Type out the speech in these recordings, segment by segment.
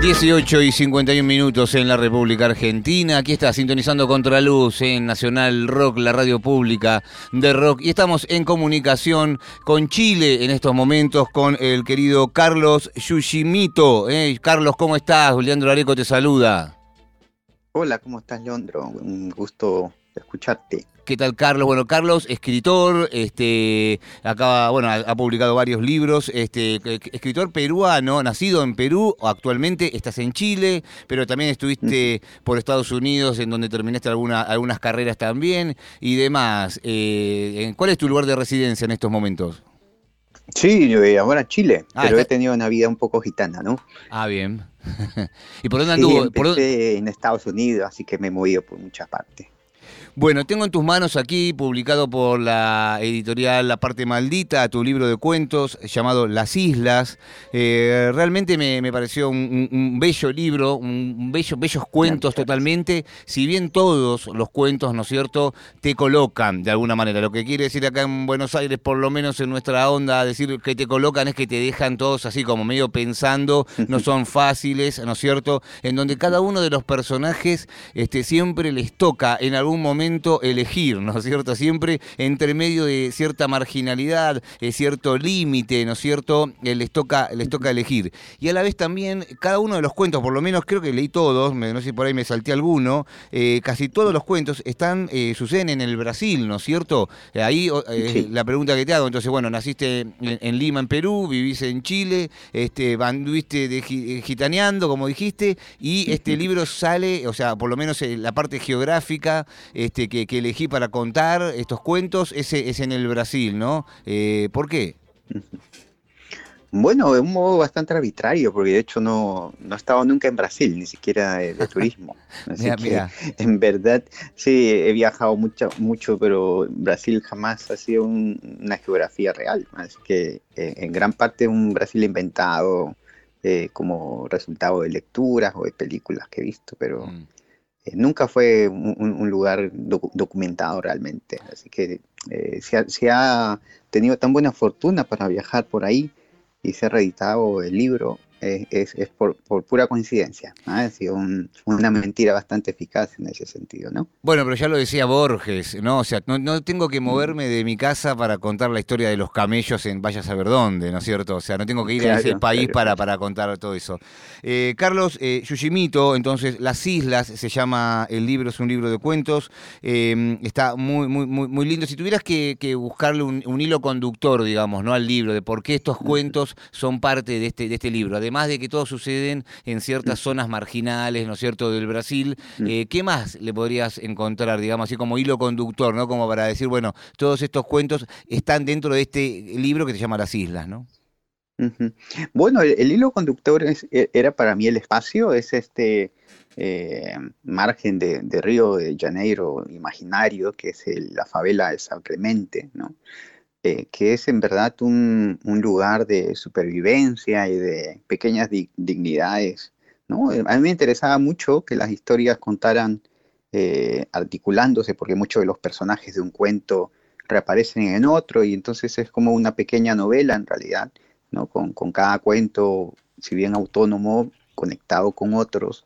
18 y 51 minutos en la República Argentina. Aquí está sintonizando Contraluz en Nacional Rock, la radio pública de rock. Y estamos en comunicación con Chile en estos momentos con el querido Carlos Yushimito. Eh, Carlos, ¿cómo estás? Leandro Areco te saluda. Hola, ¿cómo estás, Leandro? Un gusto escucharte. ¿Qué tal, Carlos? Bueno, Carlos, escritor, este, acaba, bueno, ha, publicado varios libros, este, escritor peruano, nacido en Perú, actualmente estás en Chile, pero también estuviste por Estados Unidos, en donde terminaste alguna, algunas carreras también y demás. Eh, ¿Cuál es tu lugar de residencia en estos momentos? Sí, yo, eh, ahora Chile, ah, pero he tenido una vida un poco gitana, ¿no? Ah, bien. ¿Y por dónde anduvo? Empecé en Estados Unidos, así que me he movido por muchas partes. Bueno, tengo en tus manos aquí, publicado por la editorial La Parte Maldita, tu libro de cuentos llamado Las Islas. Eh, realmente me, pareció un, bello libro, un bello, bellos cuentos totalmente. Si bien todos los cuentos, ¿no es cierto?, te colocan de alguna manera. Lo que quiere decir acá en Buenos Aires, por lo menos en nuestra onda, decir que te colocan es que te dejan todos así como medio pensando, no son fáciles, ¿no es cierto? En donde cada uno de los personajes este, siempre les toca en algún momento elegir, ¿no es cierto? Siempre entre medio de cierta marginalidad, de cierto límite, ¿no es cierto? Eh, les toca, les toca elegir. Y a la vez también, cada uno de los cuentos, por lo menos creo que leí todos, no sé si por ahí me salté alguno, eh, casi todos los cuentos están, eh, suceden en el Brasil, ¿no es cierto? ahí la pregunta que te hago, entonces, bueno, naciste en, Lima, en Perú, vivís en Chile, este, anduviste de, gitaneando, como dijiste, y este libro sale, o sea, por lo menos la parte geográfica, este, que, elegí para contar estos cuentos ese es en el Brasil, ¿no? Eh, ¿Por qué? Bueno, de un modo bastante arbitrario, porque de hecho no, no he estado nunca en Brasil, ni siquiera de, turismo. Así que, en verdad, sí, he viajado mucho, mucho pero Brasil jamás ha sido una geografía real. Así que eh, en gran parte un Brasil inventado eh, como resultado de lecturas o de películas que he visto, pero... Mm. Eh, nunca fue un, lugar documentado realmente. Así que eh, se, ha, tenido tan buena fortuna para viajar por ahí y se ha reeditado el libro es, por, pura coincidencia. Ha sido una mentira bastante eficaz en ese sentido, ¿no? Bueno, pero ya lo decía Borges, ¿no? O sea, no, tengo que moverme de mi casa para contar la historia de los camellos en vaya a saber dónde, ¿no es cierto? O sea, no tengo que ir a ese país para, para contar todo eso. Eh, Carlos eh, Yushimito, entonces, Las Islas, se llama el libro, es un libro de cuentos, em, está muy, muy, muy, muy lindo. Si tuvieras que, buscarle un, hilo conductor, digamos, ¿no? Al libro, de por qué estos cuentos son parte de este, de este libro, además de que todos suceden en ciertas zonas marginales, ¿no es cierto?, del Brasil, eh, ¿qué más le podrías encontrar, digamos, así como hilo conductor, ¿no? Como para decir, bueno, todos estos cuentos están dentro de este libro que se llama Las Islas, ¿no? Bueno, el, hilo conductor e, era para mí el espacio, es este eh, margen de, Río de Janeiro imaginario, que es la favela de San Clemente, ¿no? Eh, que es en verdad un, lugar de supervivencia y de pequeñas dignidades. ¿no? A mí me interesaba mucho que las historias contaran eh, articulándose, porque muchos de los personajes de un cuento reaparecen en otro, y entonces es como una pequeña novela en realidad, ¿no? con, cada cuento, si bien autónomo, conectado con otros,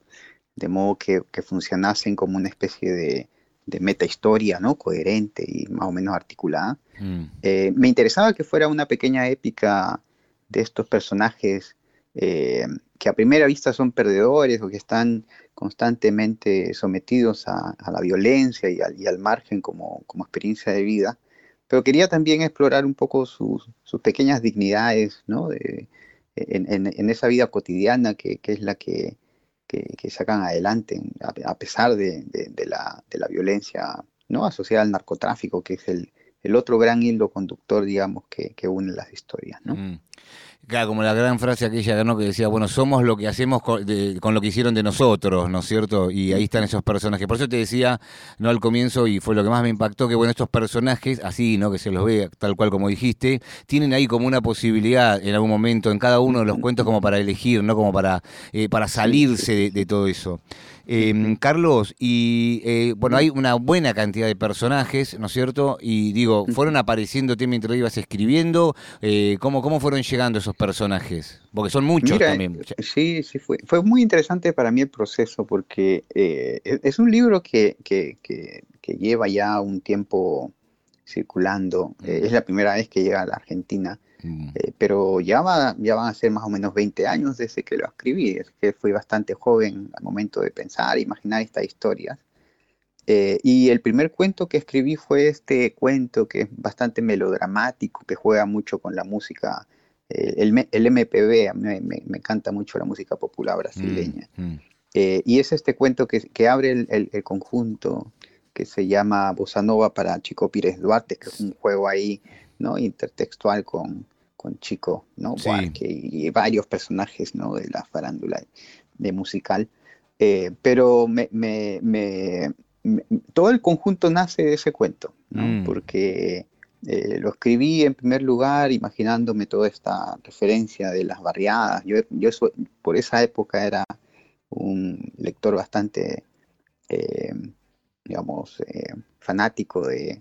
de modo que, que funcionasen como una especie de, de meta historia, ¿no? Coherente y más o menos articulada. Mm. Eh, me interesaba que fuera una pequeña épica de estos personajes eh, que a primera vista son perdedores o que están constantemente sometidos a, la violencia y al, margen como, experiencia de vida. Pero quería también explorar un poco sus, pequeñas dignidades, ¿no? en, esa vida cotidiana que es la que que, sacan adelante a, pesar de, la, violencia ¿no? asociada al narcotráfico, que es el, otro gran hilo conductor, digamos, que, une las historias. ¿no? Mm. Claro, como la gran frase aquella ¿no? que decía, bueno, somos lo que hacemos con, lo que hicieron de nosotros, ¿no es cierto? Y ahí están esos personajes. Por eso te decía, no al comienzo, y fue lo que más me impactó, que bueno, estos personajes, así, ¿no? Que se los ve tal cual como dijiste, tienen ahí como una posibilidad en algún momento, en cada uno de los cuentos, como para elegir, ¿no? Como para, eh, para salirse de todo eso. Em, Carlos, y eh, bueno, hay una buena cantidad de personajes, ¿no es cierto? Y digo, ¿fueron apareciendo mientras ibas escribiendo? Eh, ¿cómo, ¿Cómo fueron llegando esos personajes? Porque son muchos también. Sí, sí, fue, fue muy interesante para mí el proceso porque eh, es un libro que, que, que, lleva ya un tiempo circulando. Eh, es la primera vez que llega a la Argentina. Mm. Eh, pero ya, va, ya van a ser más o menos 20 años desde que lo escribí. Es que fui bastante joven al momento de pensar, imaginar estas historias. Eh, y el primer cuento que escribí fue este cuento que es bastante melodramático, que juega mucho con la música, eh, el, el, MPB, a mí me, me, encanta mucho la música popular brasileña. Mm, mm. y es este cuento que, que abre el, el, conjunto que se llama Bossa Nova para Chico Pires Duarte, que es un juego ahí ¿no? intertextual con, con Chico, ¿no? y, varios personajes, ¿no? De la farándula de musical. Eh, pero me, me, me, todo el conjunto nace de ese cuento, ¿no? Mm. Porque eh, lo escribí en primer lugar imaginándome toda esta referencia de las barriadas. Yo, yo por esa época era un lector bastante, eh, digamos, fanático de,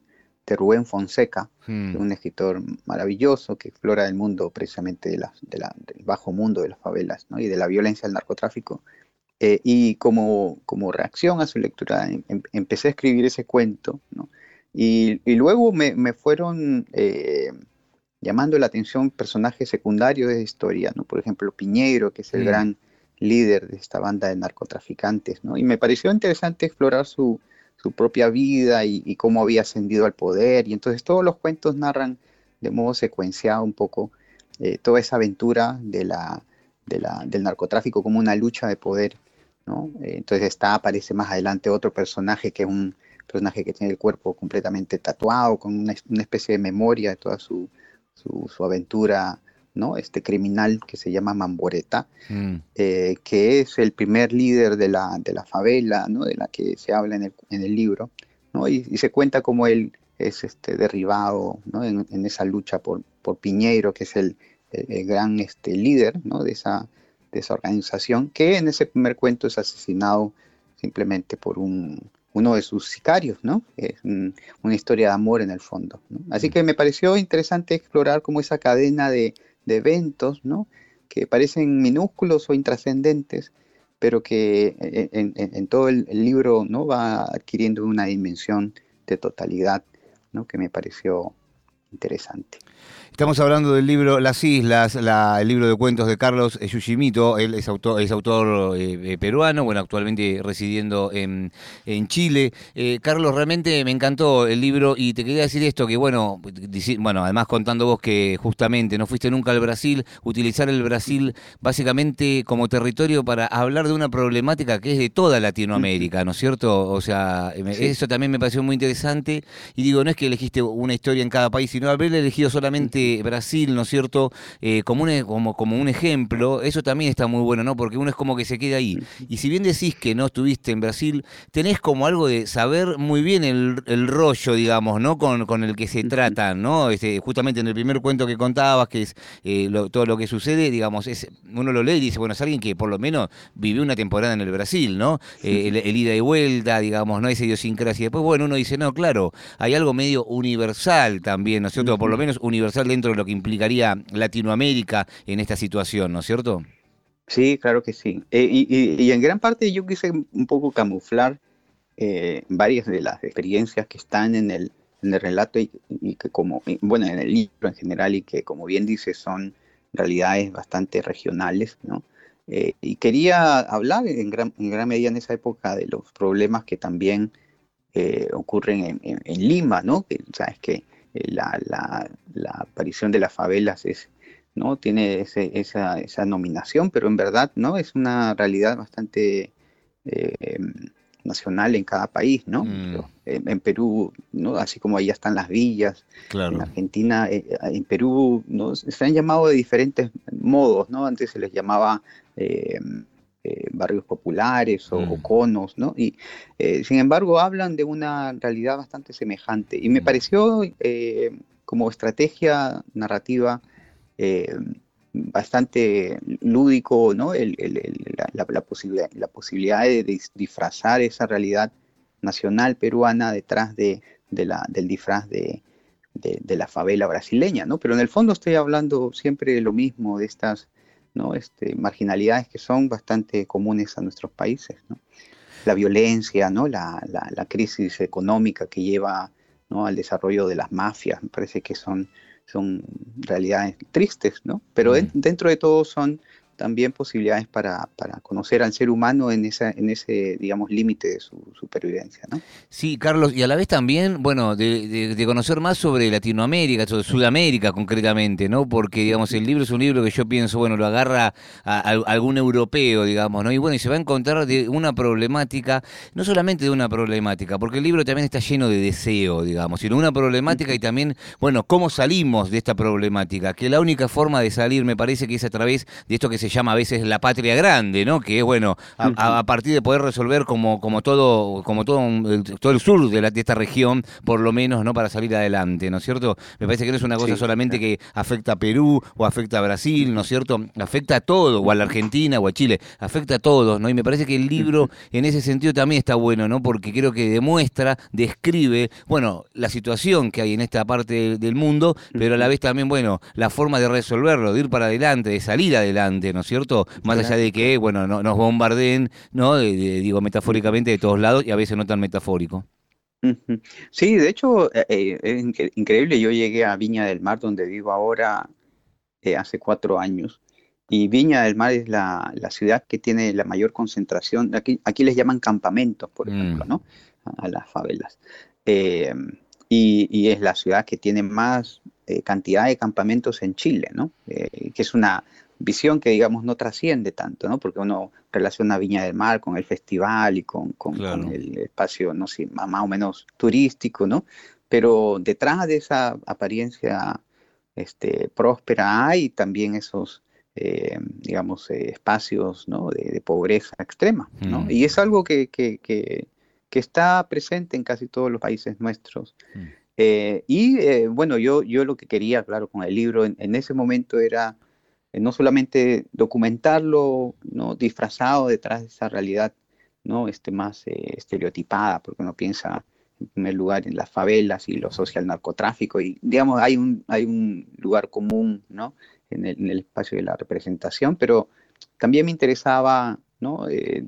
de Rubén Fonseca, hmm. un escritor maravilloso que explora el mundo precisamente de la, del bajo mundo de las favelas y de la violencia del narcotráfico. Eh, y como, como reacción a su lectura em, em, empecé a escribir ese cuento y, y, luego me, me fueron eh, llamando la atención personajes secundarios de la historia, ¿no? por ejemplo Piñeiro, que es el hmm. gran líder de esta banda de narcotraficantes, ¿no? y me pareció interesante explorar su, su propia vida y, cómo había ascendido al poder. Y entonces todos los cuentos narran de modo secuenciado un poco eh, toda esa aventura del narcotráfico como una lucha de poder. ¿no? Eh, entonces está, aparece más adelante otro personaje que es un personaje que tiene el cuerpo completamente tatuado, con una, especie de memoria de toda su, su aventura ¿no? Este criminal que se llama Mamboreta, mm. eh, que es el primer líder de la, de la favela, ¿no? De la que se habla en el, en el libro, ¿no? Y, se cuenta como él es este, derribado, ¿no? En, esa lucha por, por Piñeiro, que es el, el, gran este, líder, ¿no? De esa, de esa organización, que en ese primer cuento es asesinado simplemente por un, uno de sus sicarios, ¿no? Es una historia de amor en el fondo. Así mm. que me pareció interesante explorar como esa cadena de, de eventos, ¿no? Que parecen minúsculos o intrascendentes, pero que en, todo el, libro ¿no? va adquiriendo una dimensión de totalidad, ¿no? Que me pareció interesante. Estamos hablando del libro Las Islas, el libro de cuentos de Carlos Yushimito. Él es autor, es autor eh, eh, peruano, bueno, actualmente residiendo en, Chile. Eh, Carlos, realmente me encantó el libro y te quería decir esto, que bueno, bueno, además contando vos que justamente no fuiste nunca al Brasil, utilizar el Brasil básicamente como territorio para hablar de una problemática que es de toda Latinoamérica, ¿no es cierto? O sea, eso también me pareció muy interesante y digo, no es que elegiste una historia en cada país, sino haber elegido solamente Brasil, ¿no es cierto? Eh, como, un, como, como un ejemplo, eso también está muy bueno, ¿no? Porque uno es como que se queda ahí. Y si bien decís que no estuviste en Brasil, tenés como algo de saber muy bien el, el rollo, digamos, ¿no? Con, con, el que se trata, ¿no? Este, justamente en el primer cuento que contabas, que es eh, todo lo que sucede, digamos, es, uno lo lee y dice, bueno, es alguien que por lo menos vivió una temporada en el Brasil, ¿no? Eh, el, ida y vuelta, digamos, ¿no? Esa idiosincrasia. Después, bueno, uno dice, no, claro, hay algo medio universal también, ¿no es cierto? Por lo menos universal dentro de lo que implicaría Latinoamérica en esta situación, ¿no es cierto? Sí, claro que sí. Eh, y, en gran parte yo quise un poco camuflar eh, varias de las experiencias que están en el, relato y, que como, bueno, en el libro en general y que como bien dice son realidades bastante regionales, ¿no? Eh, y quería hablar en gran, medida en esa época de los problemas que también ocurren en, Lima, ¿no? Que, sabes que eh, la, la, aparición de las favelas es, ¿no? tiene esa, esa, nominación, pero en verdad ¿no? es una realidad bastante eh, nacional en cada país. ¿no? Mm. En, Perú, ¿no? así como allá están las villas, en Argentina, eh, en Perú ¿no? se han llamado de diferentes modos. ¿no? Antes se les llamaba... Eh, barrios populares o, mm. conos, ¿no? Y eh, sin embargo hablan de una realidad bastante semejante. Y me mm. pareció eh, como estrategia narrativa bastante lúdico, ¿no? la, posibilidad, la posibilidad de disfrazar esa realidad nacional peruana detrás de, la, del disfraz de, de, la favela brasileña, ¿no? Pero en el fondo estoy hablando siempre de lo mismo, de estas ¿no? este, marginalidades que son bastante comunes a nuestros países, ¿no? La violencia, ¿no? La, la, crisis económica que lleva ¿no? al desarrollo de las mafias, me parece que son, son realidades tristes, ¿no? Pero dentro de todo son también posibilidades para, para, conocer al ser humano en, esa, en ese, digamos, límite de su supervivencia. ¿no? Sí, Carlos, y a la vez también, bueno, de, de, conocer más sobre Latinoamérica, sobre Sudamérica concretamente, ¿no? Porque, digamos, el libro es un libro que yo pienso, bueno, lo agarra a, algún europeo, digamos, ¿no? Y bueno, y se va a encontrar de una problemática, no solamente de una problemática, porque el libro también está lleno de deseo, digamos, sino una problemática y también, bueno, cómo salimos de esta problemática, que la única forma de salir me parece que es a través de esto que se llama a veces la patria grande, ¿no? Que es bueno, a, partir de poder resolver como, como todo, como todo, todo el sur de, la, de esta región, por lo menos, ¿no? Para salir adelante, ¿no es cierto? Me parece que no es una cosa solamente que afecta a Perú o afecta a Brasil, ¿no es cierto? Afecta a todo, o a la Argentina o a Chile, afecta a todos, ¿no? Y me parece que el libro en ese sentido también está bueno, ¿no? Porque creo que demuestra, describe, bueno, la situación que hay en esta parte del mundo, pero a la vez también, bueno, la forma de resolverlo, de ir para adelante, de salir adelante, ¿no es cierto? Más allá de que, bueno, no, nos bombardeen, ¿no? digo, metafóricamente de todos lados y a veces no tan metafórico. Sí, de hecho, eh, eh, es increíble. Yo llegué a Viña del Mar, donde vivo ahora, eh, hace cuatro años. Y Viña del Mar es la, ciudad que tiene la mayor concentración. Aquí, aquí les llaman campamentos, por mm. ejemplo, ¿no? A, las favelas. y, y, es la ciudad que tiene más cantidad de campamentos en Chile, ¿no? que es una, visión que, digamos, no trasciende tanto, ¿no? Porque uno relaciona Viña del Mar con el festival y con, el espacio, no sé, más, o menos turístico, ¿no? Pero detrás de esa apariencia este, próspera hay también esos, eh, digamos, eh, espacios ¿no? de, pobreza extrema, ¿no? Mm. Y es algo que, que, que, está presente en casi todos los países nuestros. Mm. Eh, y bueno, yo, yo lo que quería, claro, con el libro en ese momento era no solamente documentarlo, ¿no? disfrazado detrás de esa realidad ¿no? este, más eh, estereotipada, porque uno piensa en primer lugar en las favelas y lo social narcotráfico, y digamos, hay un, hay un lugar común ¿no? en, el, espacio de la representación, pero también me interesaba ¿no? Eh,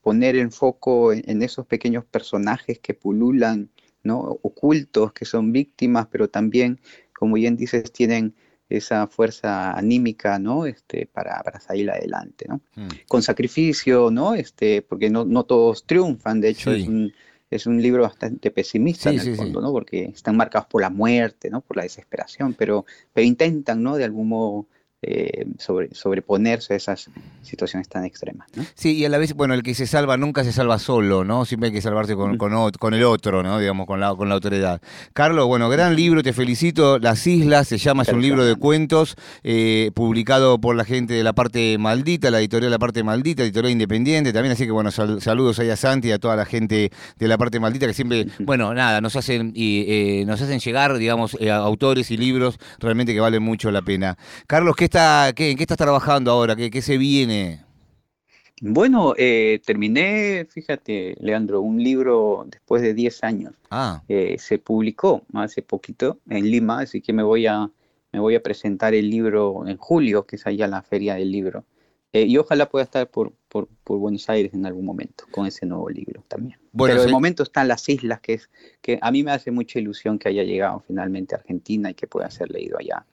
poner el foco en, esos pequeños personajes que pululan, ¿no? ocultos, que son víctimas, pero también, como bien dices, tienen esa fuerza anímica, ¿no? Este, para, para salir adelante, ¿no? Mm. Con sacrificio, ¿no? Este, porque no, no todos triunfan, de hecho es, un, es un libro bastante pesimista en el fondo, ¿no? Porque están marcados por la muerte, ¿no? Por la desesperación, pero, pero intentan, ¿no? De algún modo eh, sobre, sobreponerse a esas situaciones tan extremas. Sí, y a la vez, bueno, el que se salva nunca se salva solo, ¿no? Siempre hay que salvarse con, con, el otro, ¿no? Digamos, con la, con la autoridad. Carlos, bueno, gran libro, te felicito. Las Islas, se llama, es un libro de cuentos eh, publicado por la gente de la parte maldita, la editorial de la parte maldita, editorial independiente también, así que bueno, saludos ahí a Santi y a toda la gente de la parte maldita que siempre, bueno, nada, nos hacen, y, eh, nos hacen llegar, digamos, autores y libros realmente que valen mucho la pena. Carlos, ¿qué está, qué, ¿En qué estás trabajando ahora? ¿Qué, qué se viene? Bueno, eh, terminé, fíjate, Leandro, un libro después de 10 años. Ah. Eh, se publicó hace poquito en Lima, así que me voy a, me voy a presentar el libro en julio, que es allá la feria del libro. Eh, y ojalá pueda estar por, por, Buenos Aires en algún momento con ese nuevo libro también. Pero de momento están las islas, que, es, que a mí me hace mucha ilusión que haya llegado finalmente a Argentina y que pueda ser leído allá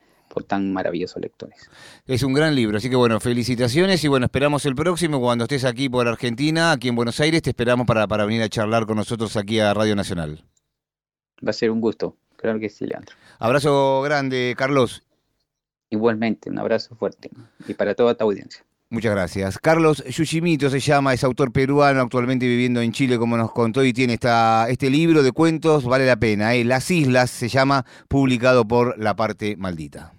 tan maravillosos lectores. Es un gran libro, así que bueno, felicitaciones y bueno, esperamos el próximo cuando estés aquí por Argentina, aquí en Buenos Aires, te esperamos para, para venir a charlar con nosotros aquí a Radio Nacional. Va a ser un gusto, claro que sí, Leandro. Abrazo grande, Carlos. Igualmente, un abrazo fuerte y para toda tu audiencia. Muchas gracias. Carlos Yushimito se llama, es autor peruano, actualmente viviendo en Chile, como nos contó, y tiene esta, este libro de cuentos, vale la pena. ¿eh? Las Islas se llama, publicado por La Parte Maldita.